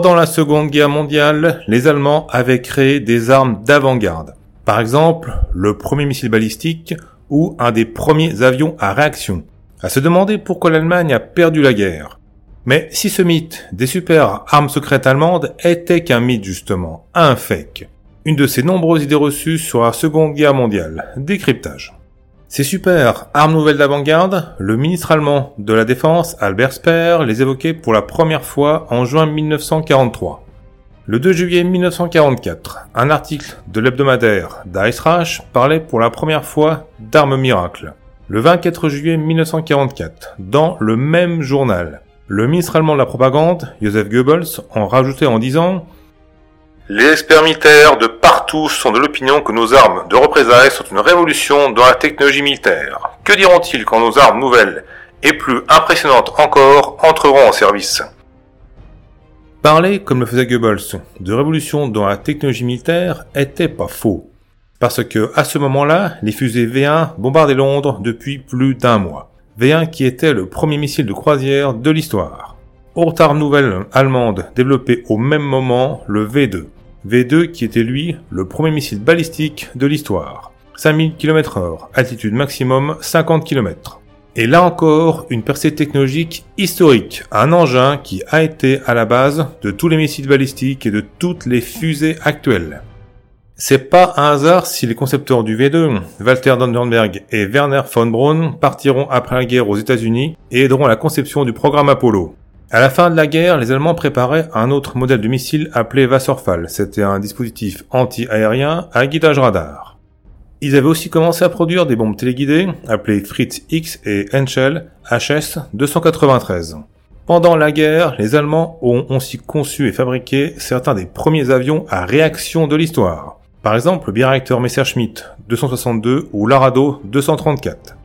Pendant la Seconde Guerre mondiale, les Allemands avaient créé des armes d'avant-garde. Par exemple, le premier missile balistique ou un des premiers avions à réaction. À se demander pourquoi l'Allemagne a perdu la guerre. Mais si ce mythe des super armes secrètes allemandes était qu'un mythe justement, un fake, une de ces nombreuses idées reçues sur la Seconde Guerre mondiale, décryptage. Ces super armes nouvelles d'avant-garde, le ministre allemand de la Défense, Albert Speer, les évoquait pour la première fois en juin 1943. Le 2 juillet 1944, un article de l'hebdomadaire Reich parlait pour la première fois d'armes miracles. Le 24 juillet 1944, dans le même journal, le ministre allemand de la propagande, Joseph Goebbels, en rajoutait en disant les experts de partout sont de l'opinion que nos armes de représailles sont une révolution dans la technologie militaire. Que diront-ils quand nos armes nouvelles et plus impressionnantes encore entreront en service? Parler, comme le faisait Goebbels, de révolution dans la technologie militaire était pas faux. Parce que, à ce moment-là, les fusées V1 bombardaient Londres depuis plus d'un mois. V1 qui était le premier missile de croisière de l'histoire. Autre arme nouvelle allemande développée au même moment, le V2. V2 qui était lui le premier missile balistique de l'histoire. 5000 km heure, altitude maximum 50 km. Et là encore, une percée technologique historique, un engin qui a été à la base de tous les missiles balistiques et de toutes les fusées actuelles. C'est pas un hasard si les concepteurs du V2, Walter Dondenberg et Werner von Braun, partiront après la guerre aux États-Unis et aideront à la conception du programme Apollo. À la fin de la guerre, les Allemands préparaient un autre modèle de missile appelé Wasserfall. C'était un dispositif anti-aérien à guidage radar. Ils avaient aussi commencé à produire des bombes téléguidées appelées Fritz X et Henschel HS 293. Pendant la guerre, les Allemands ont aussi conçu et fabriqué certains des premiers avions à réaction de l'histoire. Par exemple, le biréacteur Messerschmitt 262 ou l'Arado 234.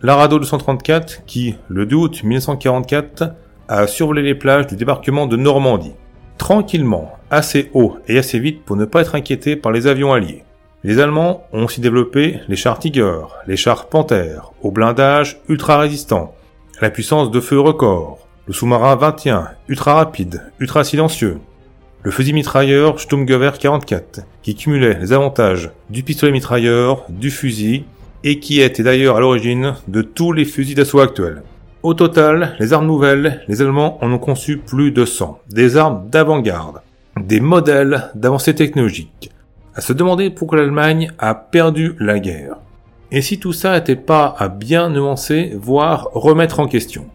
L'Arado 234 qui, le 2 août 1944, a survolé les plages du débarquement de Normandie, tranquillement, assez haut et assez vite pour ne pas être inquiété par les avions alliés. Les Allemands ont aussi développé les chars Tiger, les chars Panther, au blindage ultra résistant, la puissance de feu record, le sous-marin 21, ultra rapide, ultra silencieux, le fusil mitrailleur Sturmgewehr 44, qui cumulait les avantages du pistolet mitrailleur, du fusil, et qui était d'ailleurs à l'origine de tous les fusils d'assaut actuels. Au total, les armes nouvelles, les Allemands en ont conçu plus de 100. Des armes d'avant-garde. Des modèles d'avancée technologique. À se demander pourquoi l'Allemagne a perdu la guerre. Et si tout ça n'était pas à bien nuancer, voire remettre en question.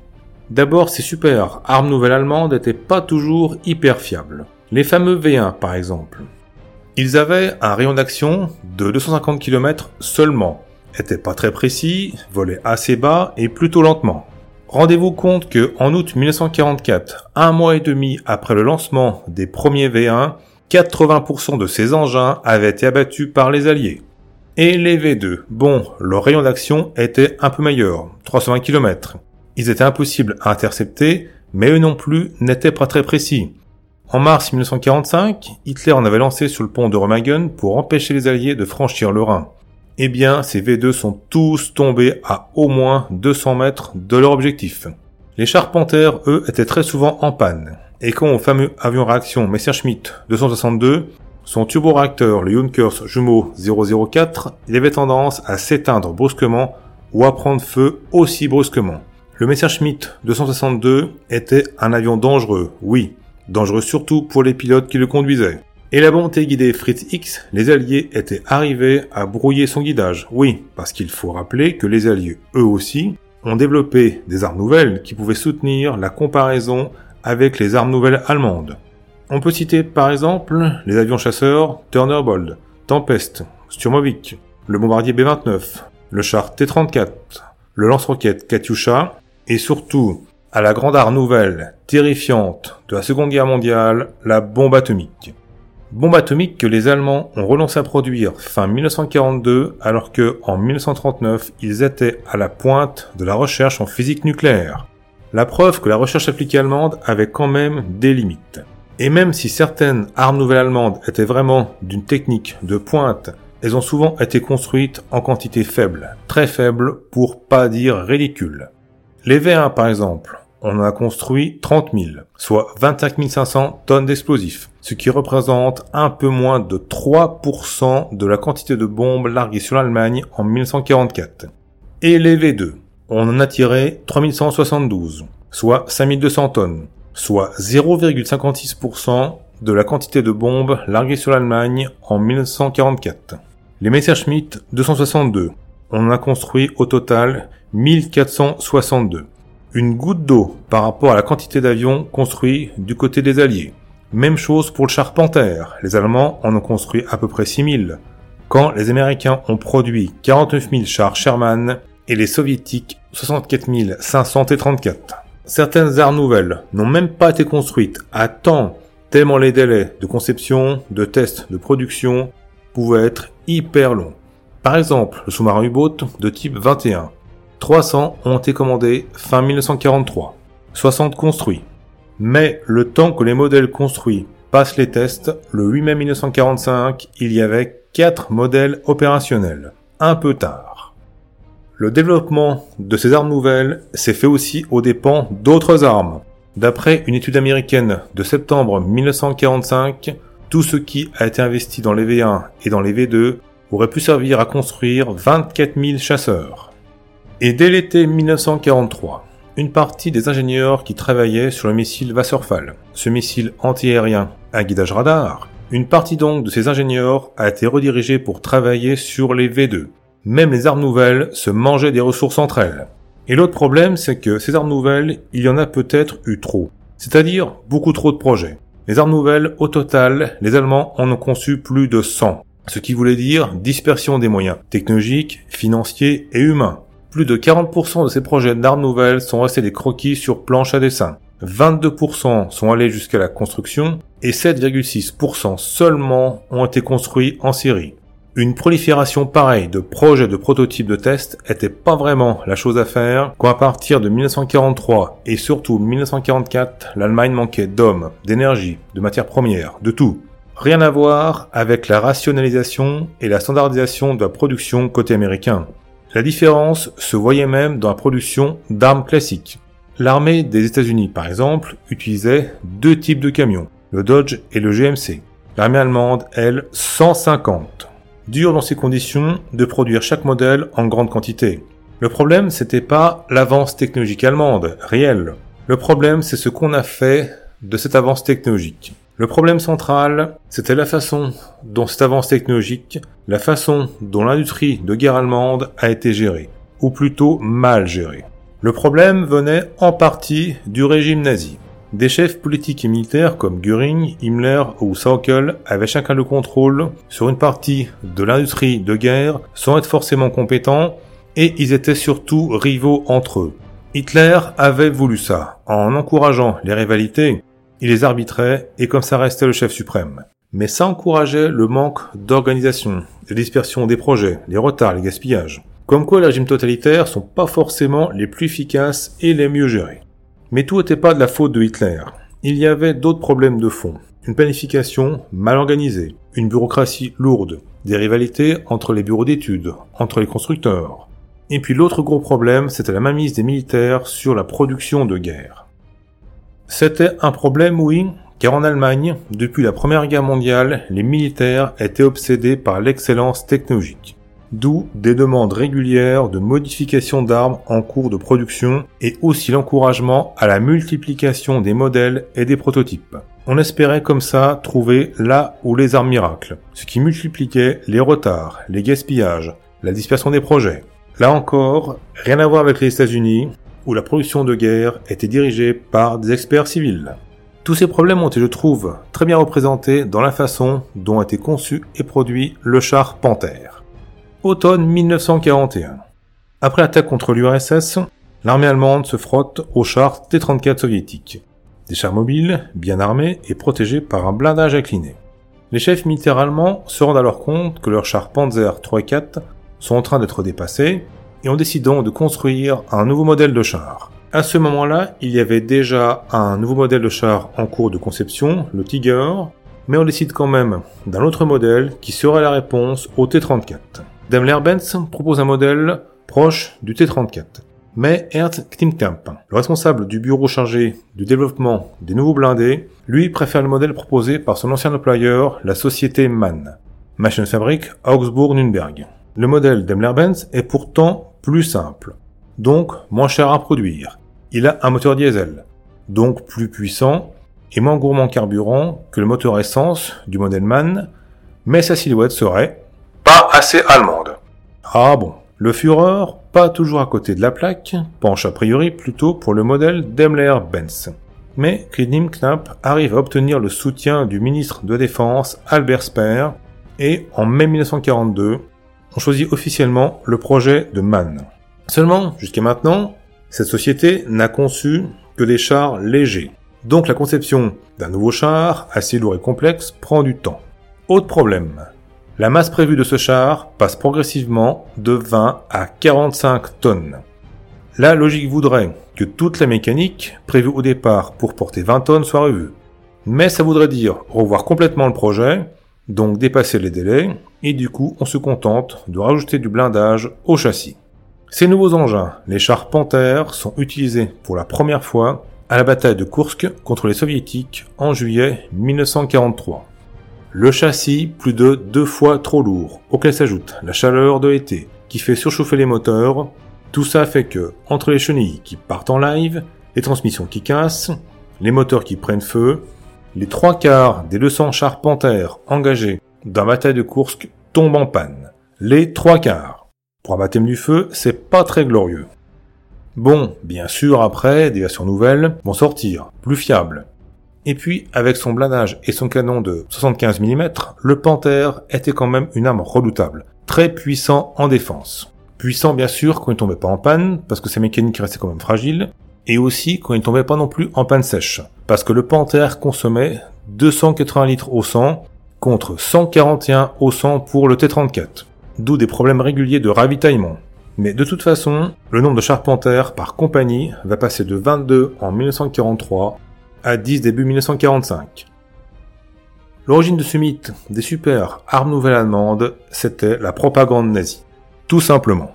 D'abord, ces super armes nouvelles allemandes n'étaient pas toujours hyper fiables. Les fameux V1 par exemple. Ils avaient un rayon d'action de 250 km seulement, étaient pas très précis, volaient assez bas et plutôt lentement. Rendez-vous compte que en août 1944, un mois et demi après le lancement des premiers V1, 80% de ces engins avaient été abattus par les Alliés. Et les V2, bon, leur rayon d'action était un peu meilleur, 320 km. Ils étaient impossibles à intercepter, mais eux non plus n'étaient pas très précis. En mars 1945, Hitler en avait lancé sur le pont de Remagen pour empêcher les Alliés de franchir le Rhin eh bien ces V2 sont tous tombés à au moins 200 mètres de leur objectif. Les charpenteurs, eux, étaient très souvent en panne. Et quand au fameux avion réaction Messerschmitt 262, son turboréacteur, le Junkers jumeau 004, il avait tendance à s'éteindre brusquement ou à prendre feu aussi brusquement. Le Messerschmitt 262 était un avion dangereux, oui, dangereux surtout pour les pilotes qui le conduisaient. Et la bombe téléguidée Fritz X, les Alliés étaient arrivés à brouiller son guidage. Oui, parce qu'il faut rappeler que les Alliés, eux aussi, ont développé des armes nouvelles qui pouvaient soutenir la comparaison avec les armes nouvelles allemandes. On peut citer par exemple les avions chasseurs Turnerbold, Tempest, Sturmovik, le bombardier B-29, le char T-34, le lance-roquette Katyusha, et surtout, à la grande arme nouvelle, terrifiante de la Seconde Guerre mondiale, la bombe atomique. Bombe atomique que les Allemands ont relancé à produire fin 1942 alors que, en 1939, ils étaient à la pointe de la recherche en physique nucléaire. La preuve que la recherche appliquée allemande avait quand même des limites. Et même si certaines armes nouvelles allemandes étaient vraiment d'une technique de pointe, elles ont souvent été construites en quantité faible, très faible pour pas dire ridicule. Les V1 par exemple on en a construit 30 000, soit 25 500 tonnes d'explosifs, ce qui représente un peu moins de 3% de la quantité de bombes larguées sur l'Allemagne en 1944. Et les V2, on en a tiré 3172, soit 5200 tonnes, soit 0,56% de la quantité de bombes larguées sur l'Allemagne en 1944. Les Messerschmitt 262, on en a construit au total 1462. Une goutte d'eau par rapport à la quantité d'avions construits du côté des Alliés. Même chose pour le char Panther. Les Allemands en ont construit à peu près 6000, quand les Américains ont produit 49 000 chars Sherman et les Soviétiques 64 534. Certaines armes nouvelles n'ont même pas été construites à temps tellement les délais de conception, de test, de production pouvaient être hyper longs. Par exemple, le sous-marin U-boat de type 21. 300 ont été commandés fin 1943, 60 construits. Mais le temps que les modèles construits passent les tests, le 8 mai 1945, il y avait 4 modèles opérationnels. Un peu tard. Le développement de ces armes nouvelles s'est fait aussi aux dépens d'autres armes. D'après une étude américaine de septembre 1945, tout ce qui a été investi dans les V1 et dans les V2 aurait pu servir à construire 24 000 chasseurs. Et dès l'été 1943, une partie des ingénieurs qui travaillaient sur le missile Wasserfall, ce missile antiaérien à guidage radar, une partie donc de ces ingénieurs a été redirigée pour travailler sur les V2. Même les armes nouvelles se mangeaient des ressources entre elles. Et l'autre problème, c'est que ces armes nouvelles, il y en a peut-être eu trop. C'est-à-dire beaucoup trop de projets. Les armes nouvelles, au total, les Allemands en ont conçu plus de 100 ce qui voulait dire dispersion des moyens technologiques, financiers et humains. Plus de 40% de ces projets d'armes nouvelles sont restés des croquis sur planche à dessin. 22% sont allés jusqu'à la construction et 7,6% seulement ont été construits en série. Une prolifération pareille de projets de prototypes de tests était pas vraiment la chose à faire quand à partir de 1943 et surtout 1944, l'Allemagne manquait d'hommes, d'énergie, de matières premières, de tout. Rien à voir avec la rationalisation et la standardisation de la production côté américain. La différence se voyait même dans la production d'armes classiques. L'armée des États-Unis, par exemple, utilisait deux types de camions, le Dodge et le GMC. L'armée allemande, elle, 150. Dur dans ces conditions de produire chaque modèle en grande quantité. Le problème, c'était pas l'avance technologique allemande, réelle. Le problème, c'est ce qu'on a fait de cette avance technologique. Le problème central, c'était la façon dont cette avance technologique, la façon dont l'industrie de guerre allemande a été gérée, ou plutôt mal gérée. Le problème venait en partie du régime nazi. Des chefs politiques et militaires comme Göring, Himmler ou Sauckel avaient chacun le contrôle sur une partie de l'industrie de guerre sans être forcément compétents et ils étaient surtout rivaux entre eux. Hitler avait voulu ça, en encourageant les rivalités, il les arbitrait et comme ça restait le chef suprême. Mais ça encourageait le manque d'organisation, de dispersion des projets, les retards, les gaspillages. Comme quoi les régimes totalitaires sont pas forcément les plus efficaces et les mieux gérés. Mais tout n'était pas de la faute de Hitler. Il y avait d'autres problèmes de fond. Une planification mal organisée, une bureaucratie lourde, des rivalités entre les bureaux d'études, entre les constructeurs. Et puis l'autre gros problème, c'était la mainmise des militaires sur la production de guerre. C'était un problème, oui, car en Allemagne, depuis la Première Guerre mondiale, les militaires étaient obsédés par l'excellence technologique. D'où des demandes régulières de modification d'armes en cours de production et aussi l'encouragement à la multiplication des modèles et des prototypes. On espérait comme ça trouver là où les armes miracles, ce qui multipliait les retards, les gaspillages, la dispersion des projets. Là encore, rien à voir avec les États-Unis, où la production de guerre était dirigée par des experts civils. Tous ces problèmes ont été, je trouve, très bien représentés dans la façon dont a été conçu et produit le char Panther. Automne 1941. Après l'attaque contre l'URSS, l'armée allemande se frotte aux chars T-34 soviétiques. Des chars mobiles, bien armés et protégés par un blindage incliné. Les chefs militaires allemands se rendent alors compte que leurs chars Panzer 3 et 4 sont en train d'être dépassés et on décide donc de construire un nouveau modèle de char. À ce moment-là, il y avait déjà un nouveau modèle de char en cours de conception, le Tiger, mais on décide quand même d'un autre modèle qui serait la réponse au T-34. Daimler-Benz propose un modèle proche du T-34. Mais Ernst Klimkamp, le responsable du bureau chargé du développement des nouveaux blindés, lui préfère le modèle proposé par son ancien employeur, la société MAN, Maschinenfabrik Augsburg-Nürnberg. Le modèle Daimler-Benz est pourtant plus simple, donc moins cher à produire. Il a un moteur diesel, donc plus puissant et moins gourmand carburant que le moteur essence du modèle MAN, mais sa silhouette serait pas assez allemande. Ah bon, le Führer, pas toujours à côté de la plaque, penche a priori plutôt pour le modèle Daimler-Benz. Mais Krim Knapp arrive à obtenir le soutien du ministre de Défense Albert Speer et en mai 1942, on choisit officiellement le projet de MAN. Seulement, jusqu'à maintenant, cette société n'a conçu que des chars légers. Donc la conception d'un nouveau char, assez lourd et complexe, prend du temps. Autre problème, la masse prévue de ce char passe progressivement de 20 à 45 tonnes. La logique voudrait que toute la mécanique prévue au départ pour porter 20 tonnes soit revue. Mais ça voudrait dire revoir complètement le projet, donc dépasser les délais, et du coup on se contente de rajouter du blindage au châssis. Ces nouveaux engins, les chars Panther, sont utilisés pour la première fois à la bataille de Kursk contre les soviétiques en juillet 1943. Le châssis plus de deux fois trop lourd, auquel s'ajoute la chaleur de l'été qui fait surchauffer les moteurs. Tout ça fait que, entre les chenilles qui partent en live, les transmissions qui cassent, les moteurs qui prennent feu, les trois quarts des 200 chars Panther engagés dans la bataille de Kursk tombent en panne. Les trois quarts. Pour un baptême du feu, c'est pas très glorieux. Bon, bien sûr, après, des versions nouvelles vont sortir, plus fiables, et puis, avec son blindage et son canon de 75 mm, le Panther était quand même une arme redoutable, très puissant en défense. Puissant bien sûr quand il tombait pas en panne, parce que sa mécanique restait quand même fragile, et aussi quand il tombait pas non plus en panne sèche, parce que le Panther consommait 280 litres au 100 contre 141 au 100 pour le T-34, d'où des problèmes réguliers de ravitaillement. Mais de toute façon, le nombre de chars Panther par compagnie va passer de 22 en 1943 à 10 début 1945. L'origine de ce mythe des super armes nouvelles allemandes, c'était la propagande nazie. Tout simplement.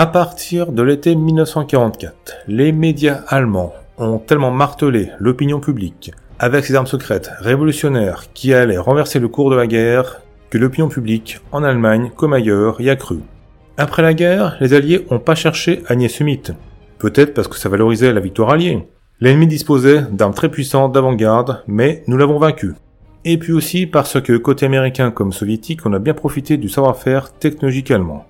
À partir de l'été 1944, les médias allemands ont tellement martelé l'opinion publique avec ces armes secrètes révolutionnaires qui allaient renverser le cours de la guerre que l'opinion publique, en Allemagne comme ailleurs, y a cru. Après la guerre, les Alliés n'ont pas cherché à nier ce mythe. Peut-être parce que ça valorisait la victoire alliée, L'ennemi disposait d'armes très puissantes d'avant-garde, mais nous l'avons vaincu. Et puis aussi parce que, côté américain comme soviétique, on a bien profité du savoir-faire technologique allemand.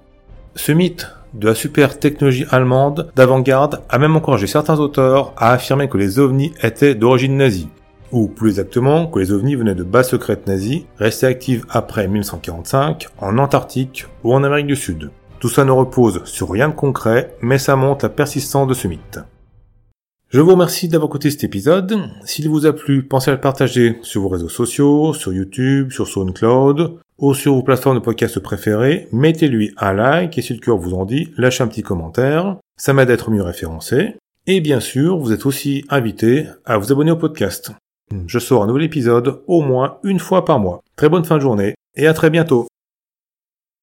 Ce mythe de la super technologie allemande d'avant-garde a même encouragé certains auteurs à affirmer que les ovnis étaient d'origine nazie. Ou plus exactement, que les ovnis venaient de bases secrètes nazies, restées actives après 1945, en Antarctique ou en Amérique du Sud. Tout ça ne repose sur rien de concret, mais ça montre la persistance de ce mythe. Je vous remercie d'avoir écouté cet épisode. S'il vous a plu, pensez à le partager sur vos réseaux sociaux, sur YouTube, sur SoundCloud ou sur vos plateformes de podcast préférées. Mettez-lui un like et si le cœur vous en dit, lâchez un petit commentaire. Ça m'aide à être mieux référencé. Et bien sûr, vous êtes aussi invité à vous abonner au podcast. Je sors un nouvel épisode au moins une fois par mois. Très bonne fin de journée et à très bientôt.